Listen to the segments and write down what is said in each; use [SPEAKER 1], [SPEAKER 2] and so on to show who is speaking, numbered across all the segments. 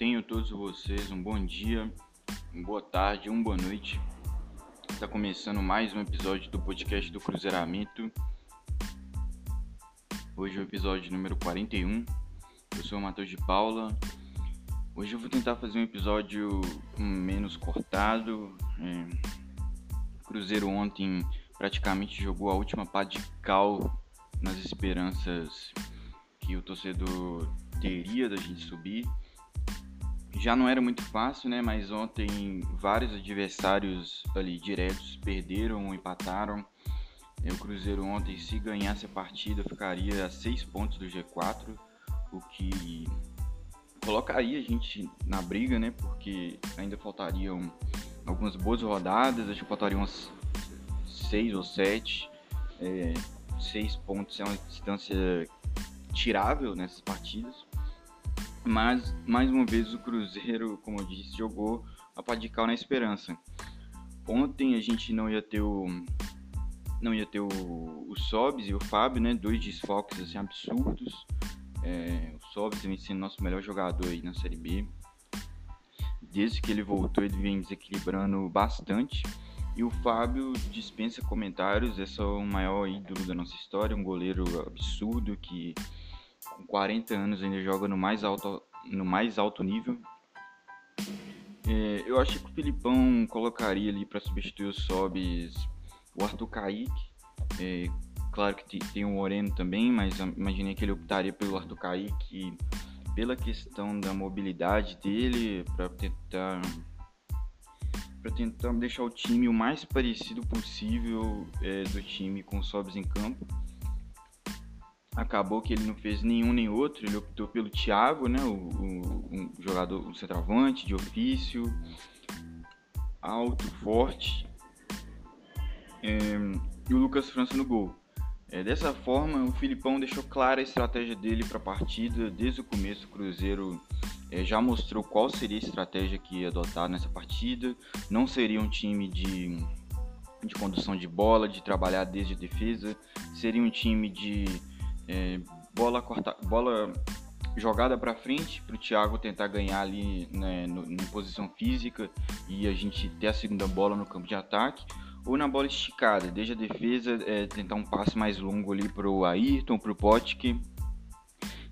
[SPEAKER 1] Tenham todos vocês um bom dia, uma boa tarde, uma boa noite. Está começando mais um episódio do podcast do Cruzeiramento. Hoje é o episódio número 41. Eu sou o Matheus de Paula. Hoje eu vou tentar fazer um episódio menos cortado. É... Cruzeiro ontem praticamente jogou a última pá de cal nas esperanças que o torcedor teria da gente subir. Já não era muito fácil, né? Mas ontem vários adversários ali diretos perderam ou empataram. O Cruzeiro ontem, se ganhasse a partida, ficaria a seis pontos do G4, o que colocaria a gente na briga, né? Porque ainda faltariam algumas boas rodadas, acho que faltariam umas seis ou sete. É, seis pontos é uma distância tirável nessas partidas. Mas, mais uma vez, o Cruzeiro, como eu disse, jogou a Padical na esperança. Ontem a gente não ia ter o. Não ia ter o, o Sobs e o Fábio, né? Dois desfoques assim, absurdos. É, o Sobs vem sendo nosso melhor jogador aí na Série B. Desde que ele voltou, ele vem desequilibrando bastante. E o Fábio dispensa comentários, é só o maior ídolo da nossa história, um goleiro absurdo que com 40 anos ainda joga no mais alto, no mais alto nível. É, eu acho que o Filipão colocaria ali para substituir o Sobis o Arthur Kaique. É, claro que tem o Moreno também, mas imaginei que ele optaria pelo Arthur Kaique pela questão da mobilidade dele, para tentar para tentar deixar o time o mais parecido possível é, do time com o Sobs em campo. Acabou que ele não fez nenhum nem outro, ele optou pelo Thiago, né, o, o um jogador, o centroavante de ofício, alto, forte, é, e o Lucas França no gol. É, dessa forma, o Filipão deixou clara a estratégia dele para a partida desde o começo. O Cruzeiro é, já mostrou qual seria a estratégia que ia adotar nessa partida. Não seria um time de, de condução de bola, de trabalhar desde a defesa. Seria um time de é, bola, corta, bola jogada para frente para o Thiago tentar ganhar ali né, em posição física e a gente ter a segunda bola no campo de ataque ou na bola esticada, desde a defesa é, tentar um passe mais longo ali para o Ayrton, para o Potke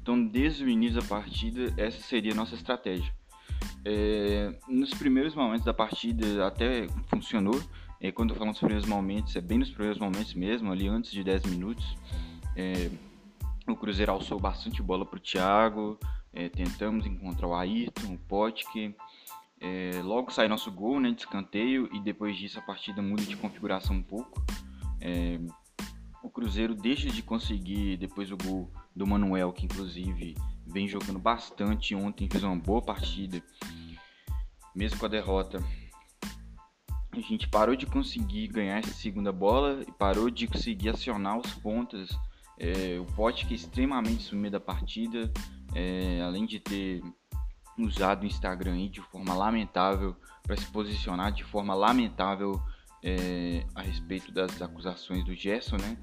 [SPEAKER 1] então, desde o início da partida, essa seria a nossa estratégia. É, nos primeiros momentos da partida até funcionou. É, quando eu falo nos primeiros momentos, é bem nos primeiros momentos mesmo, ali antes de 10 minutos. É, o Cruzeiro alçou bastante bola para o Thiago. É, tentamos encontrar o Ayrton, o Potke. É, logo sai nosso gol né, de escanteio e depois disso a partida muda de configuração um pouco. É, o Cruzeiro deixa de conseguir depois o gol do Manuel, que inclusive vem jogando bastante ontem, fez uma boa partida, mesmo com a derrota. A gente parou de conseguir ganhar essa segunda bola e parou de conseguir acionar os pontas. É, o é extremamente sumido da partida, é, além de ter usado o Instagram de forma lamentável para se posicionar de forma lamentável é, a respeito das acusações do Gerson, né?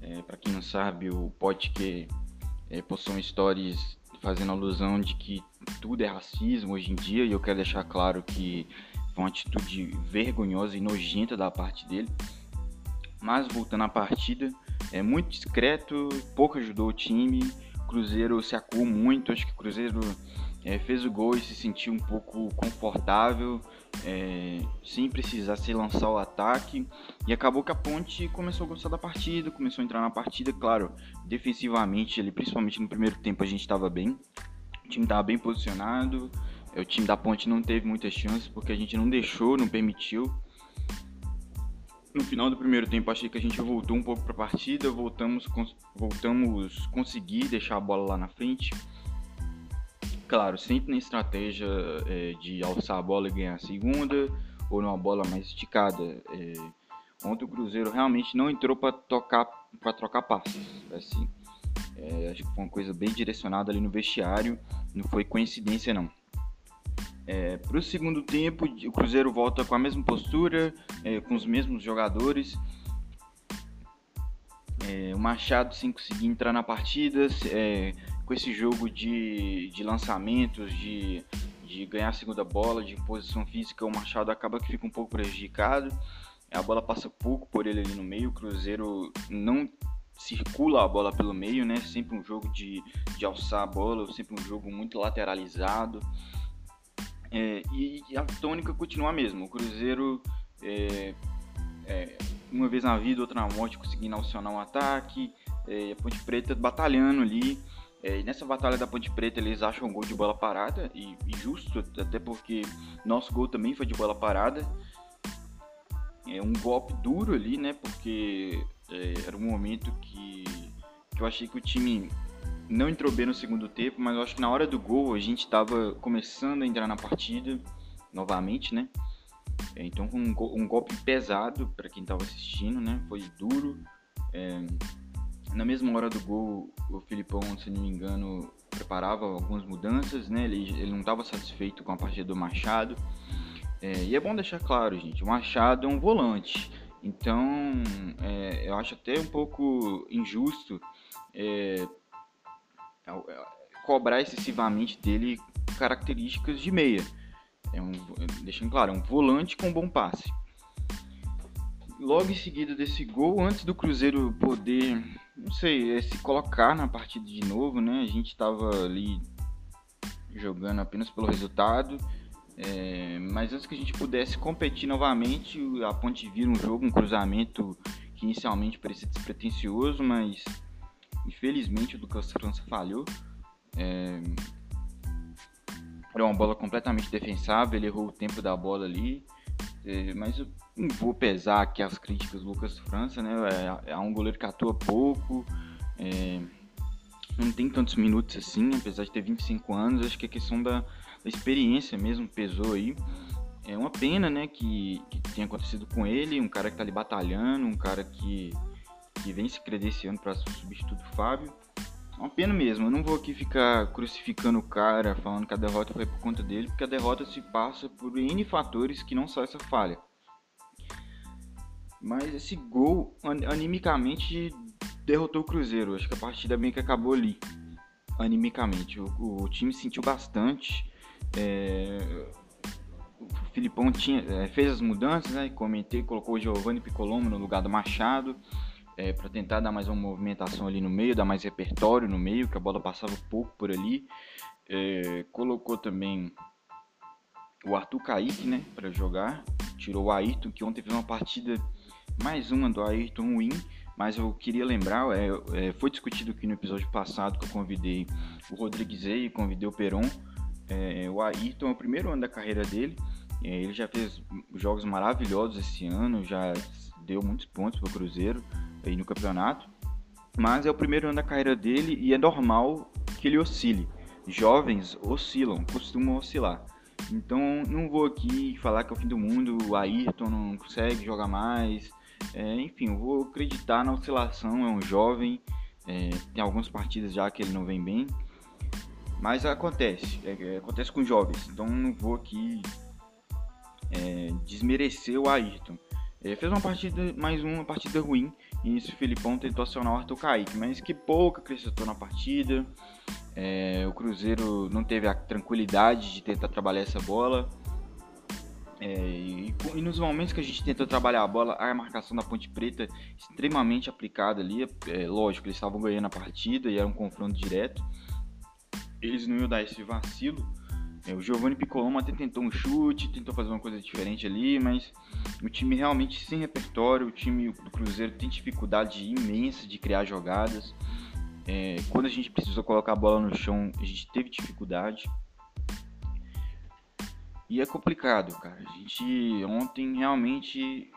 [SPEAKER 1] É, para quem não sabe, o podcast é, postou stories fazendo alusão de que tudo é racismo hoje em dia e eu quero deixar claro que foi uma atitude vergonhosa e nojenta da parte dele. Mas voltando à partida, é muito discreto, pouco ajudou o time. Cruzeiro se acuou muito, acho que o Cruzeiro é, fez o gol e se sentiu um pouco confortável, é, sem precisar se lançar o ataque. E acabou que a Ponte começou a gostar da partida, começou a entrar na partida. Claro, defensivamente, ali, principalmente no primeiro tempo, a gente estava bem. O time estava bem posicionado. É, o time da Ponte não teve muitas chances porque a gente não deixou, não permitiu. No final do primeiro tempo, achei que a gente voltou um pouco para a partida, voltamos, voltamos conseguir deixar a bola lá na frente claro, sempre na estratégia é, de alçar a bola e ganhar a segunda, ou numa bola mais esticada. É, ontem o Cruzeiro realmente não entrou para tocar para trocar passes. Assim, é, acho que foi uma coisa bem direcionada ali no vestiário, não foi coincidência não. É, para o segundo tempo, o Cruzeiro volta com a mesma postura, é, com os mesmos jogadores. É, o Machado sem conseguir entrar na partida, é, com esse jogo de, de lançamentos, de de ganhar a segunda bola, de posição física, o Machado acaba que fica um pouco prejudicado. A bola passa pouco por ele ali no meio, o Cruzeiro não circula a bola pelo meio, né? Sempre um jogo de, de alçar a bola, sempre um jogo muito lateralizado. É, e, e, a tônica continua a mesma. O Cruzeiro, é, é, uma vez na vida, outra na morte, conseguindo acionar um ataque. É, a Ponte Preta batalhando ali. É, nessa batalha da Ponte Preta eles acham um gol de bola parada, e, e justo, até porque nosso gol também foi de bola parada. É um golpe duro ali, né? Porque é, era um momento que, que eu achei que o time não entrou bem no segundo tempo, mas eu acho que na hora do gol a gente estava começando a entrar na partida novamente, né? Então um, um golpe pesado para quem estava assistindo, né? Foi duro. É, na mesma hora do gol, o Filipão, se não me engano, preparava algumas mudanças, né? Ele, ele não estava satisfeito com a partida do Machado. É, e é bom deixar claro, gente, o Machado é um volante. Então, é, eu acho até um pouco injusto é, cobrar excessivamente dele características de meia. É um, deixando claro, é um volante com bom passe. Logo em seguida desse gol, antes do Cruzeiro poder, não sei, é, se colocar na partida de novo, né? A gente estava ali jogando apenas pelo resultado é, mas antes que a gente pudesse competir novamente, a Ponte vira um jogo, um cruzamento que inicialmente parecia despretensioso, mas infelizmente o Lucas França falhou. É, era uma bola completamente defensável, ele errou o tempo da bola ali. É, mas eu vou pesar aqui as críticas do Lucas França, né? É, é um goleiro que atua pouco, é, não tem tantos minutos assim, apesar de ter 25 anos. Acho que a questão da a experiência mesmo pesou aí. É uma pena, né, que, que tenha acontecido com ele, um cara que tá ali batalhando, um cara que, que vem se credenciando para substituir o Fábio. Uma pena mesmo, eu não vou aqui ficar crucificando o cara, falando que a derrota foi por conta dele, porque a derrota se passa por N fatores que não só essa falha. Mas esse gol, animicamente, derrotou o Cruzeiro. Acho que a partida meio que acabou ali, animicamente. O, o time sentiu bastante. É, o Filipão tinha, é, fez as mudanças, né? Comentei, colocou o Giovanni Piccolomo no lugar do Machado. É, para tentar dar mais uma movimentação ali no meio, dar mais repertório no meio, que a bola passava pouco por ali. É, colocou também o Arthur Kaique, né, para jogar. Tirou o Ayrton, que ontem fez uma partida, mais uma do Ayrton ruim, mas eu queria lembrar, é, é, foi discutido aqui no episódio passado que eu convidei o Rodrigues e convidei o Peron. É, o Ayrton é o primeiro ano da carreira dele. É, ele já fez jogos maravilhosos esse ano, já deu muitos pontos para o Cruzeiro aí no campeonato. Mas é o primeiro ano da carreira dele e é normal que ele oscile. Jovens oscilam, costumam oscilar. Então não vou aqui falar que é o fim do mundo, o Ayrton não consegue jogar mais. É, enfim, eu vou acreditar na oscilação, é um jovem, é, tem algumas partidas já que ele não vem bem. Mas acontece, é, é, acontece com jovens, então não vou aqui é, desmerecer o Ayrton. Ele fez uma partida, mais uma partida ruim, e isso o Filipão tentou acionar o Arthur Kaique, mas que pouco acrescentou na partida. É, o Cruzeiro não teve a tranquilidade de tentar trabalhar essa bola. É, e, e, nos momentos que a gente tenta trabalhar a bola, a marcação da Ponte Preta extremamente aplicada ali. É, lógico, eles estavam ganhando a partida e era um confronto direto eles não iam dar esse vacilo. É, o Giovanni Piccolomo até tentou um chute, tentou fazer uma coisa diferente ali, mas o time realmente sem repertório, o time do Cruzeiro tem dificuldade imensa de criar jogadas. É, quando a gente precisou colocar a bola no chão, a gente teve dificuldade. E é complicado, cara. A gente ontem realmente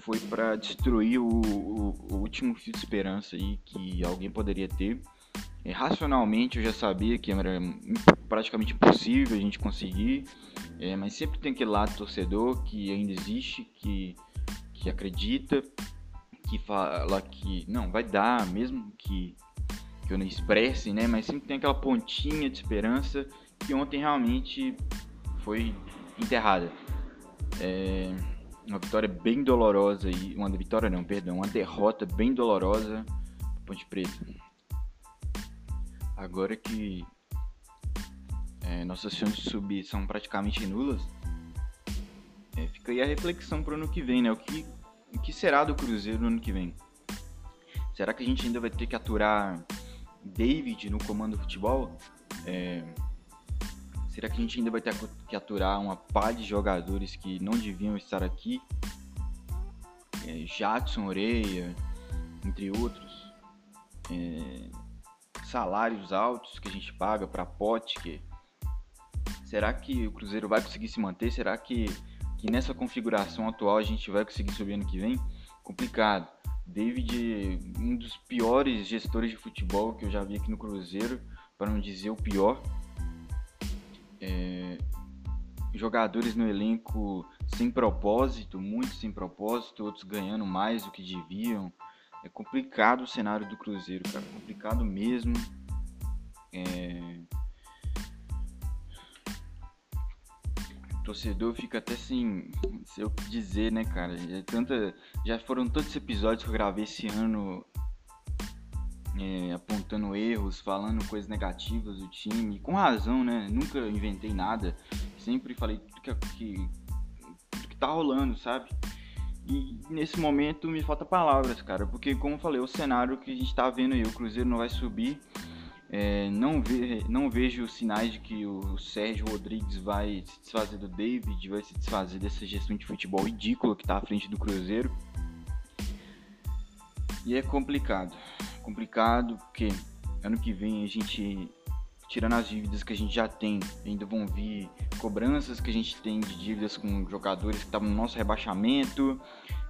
[SPEAKER 1] foi para destruir o, o, o último fio de esperança aí que alguém poderia ter. É, racionalmente eu já sabia que era praticamente impossível a gente conseguir, é, mas sempre tem aquele lado torcedor que ainda existe, que, que acredita, que fala que não, vai dar, mesmo que, que eu não expresse, né? Mas sempre tem aquela pontinha de esperança que ontem realmente foi enterrada. É uma vitória bem dolorosa e uma vitória não, perdão, uma derrota bem dolorosa Ponte Preta. Agora que é, nossas chances de subir são praticamente nulas, é, fica aí a reflexão para o ano que vem, né? O que, o que será do Cruzeiro no ano que vem? Será que a gente ainda vai ter que aturar David no comando do futebol? É, será que a gente ainda vai ter que aturar uma pá de jogadores que não deviam estar aqui? É, Oreia, entre outros. É, salários altos que a gente paga para Potker. Será que o Cruzeiro vai conseguir se manter? Será que, que nessa configuração atual a gente vai conseguir subir ano que vem? Complicado. David, um dos piores gestores de futebol que eu já vi aqui no Cruzeiro, para não dizer o pior. É, jogadores no elenco sem propósito, muitos sem propósito, outros ganhando mais do que deviam. É complicado o cenário do Cruzeiro, cara. Complicado mesmo. É... O torcedor fica até sem, sem o que dizer, né, cara? Já, tanta, já foram tantos episódios que eu gravei esse ano é, apontando erros, falando coisas negativas do time, com razão, né? Nunca inventei nada, sempre falei tudo que, que, tudo que tá rolando, sabe? E nesse momento me falta palavras, cara, porque como eu falei, o cenário que a gente tá vendo aí, o Cruzeiro não vai subir. É, não, ve não vejo sinais de que o Sérgio Rodrigues vai se desfazer do David, vai se desfazer dessa gestão de futebol ridícula que está à frente do Cruzeiro. E é complicado. Complicado porque ano que vem a gente, tirando as dívidas que a gente já tem, ainda vão vir cobranças que a gente tem de dívidas com jogadores que estavam no nosso rebaixamento,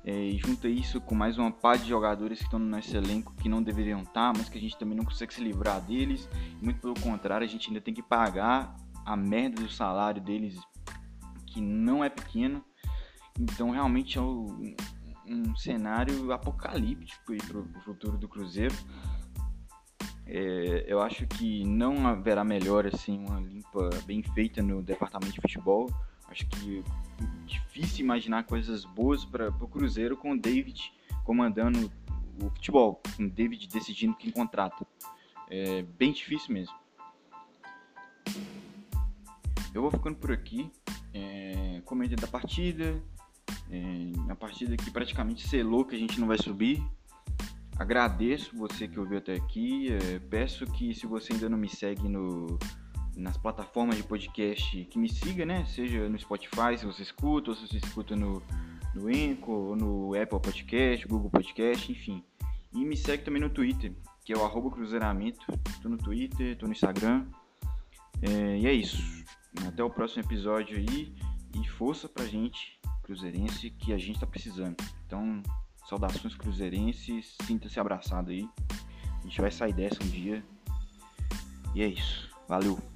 [SPEAKER 1] é, e junta isso com mais uma par de jogadores que estão no nosso elenco que não deveriam estar, mas que a gente também não consegue se livrar deles. Muito pelo contrário, a gente ainda tem que pagar a merda do salário deles, que não é pequeno. Então, realmente é um, um cenário apocalíptico para o futuro do Cruzeiro. É, eu acho que não haverá melhor assim uma limpa bem feita no departamento de futebol. Acho que difícil imaginar coisas boas para o Cruzeiro com o David comandando o futebol, com o David decidindo quem contrata. É bem difícil mesmo. Eu vou ficando por aqui. É, da partida. É, a partida que praticamente selou que a gente não vai subir. Agradeço você que ouviu até aqui. É, peço que se você ainda não me segue no, nas plataformas de podcast, que me siga, né? Seja no Spotify, se você escuta, ou se você escuta no, no ou no Apple Podcast, Google Podcast, enfim. E me segue também no Twitter, que é o arroba cruzeiramento. Tô no Twitter, tô no Instagram. É, e é isso. Até o próximo episódio aí. E força pra gente, cruzeirense, que a gente tá precisando. Então, Saudações cruzeirenses, sinta-se abraçado aí. A gente vai sair dessa um dia. E é isso. Valeu!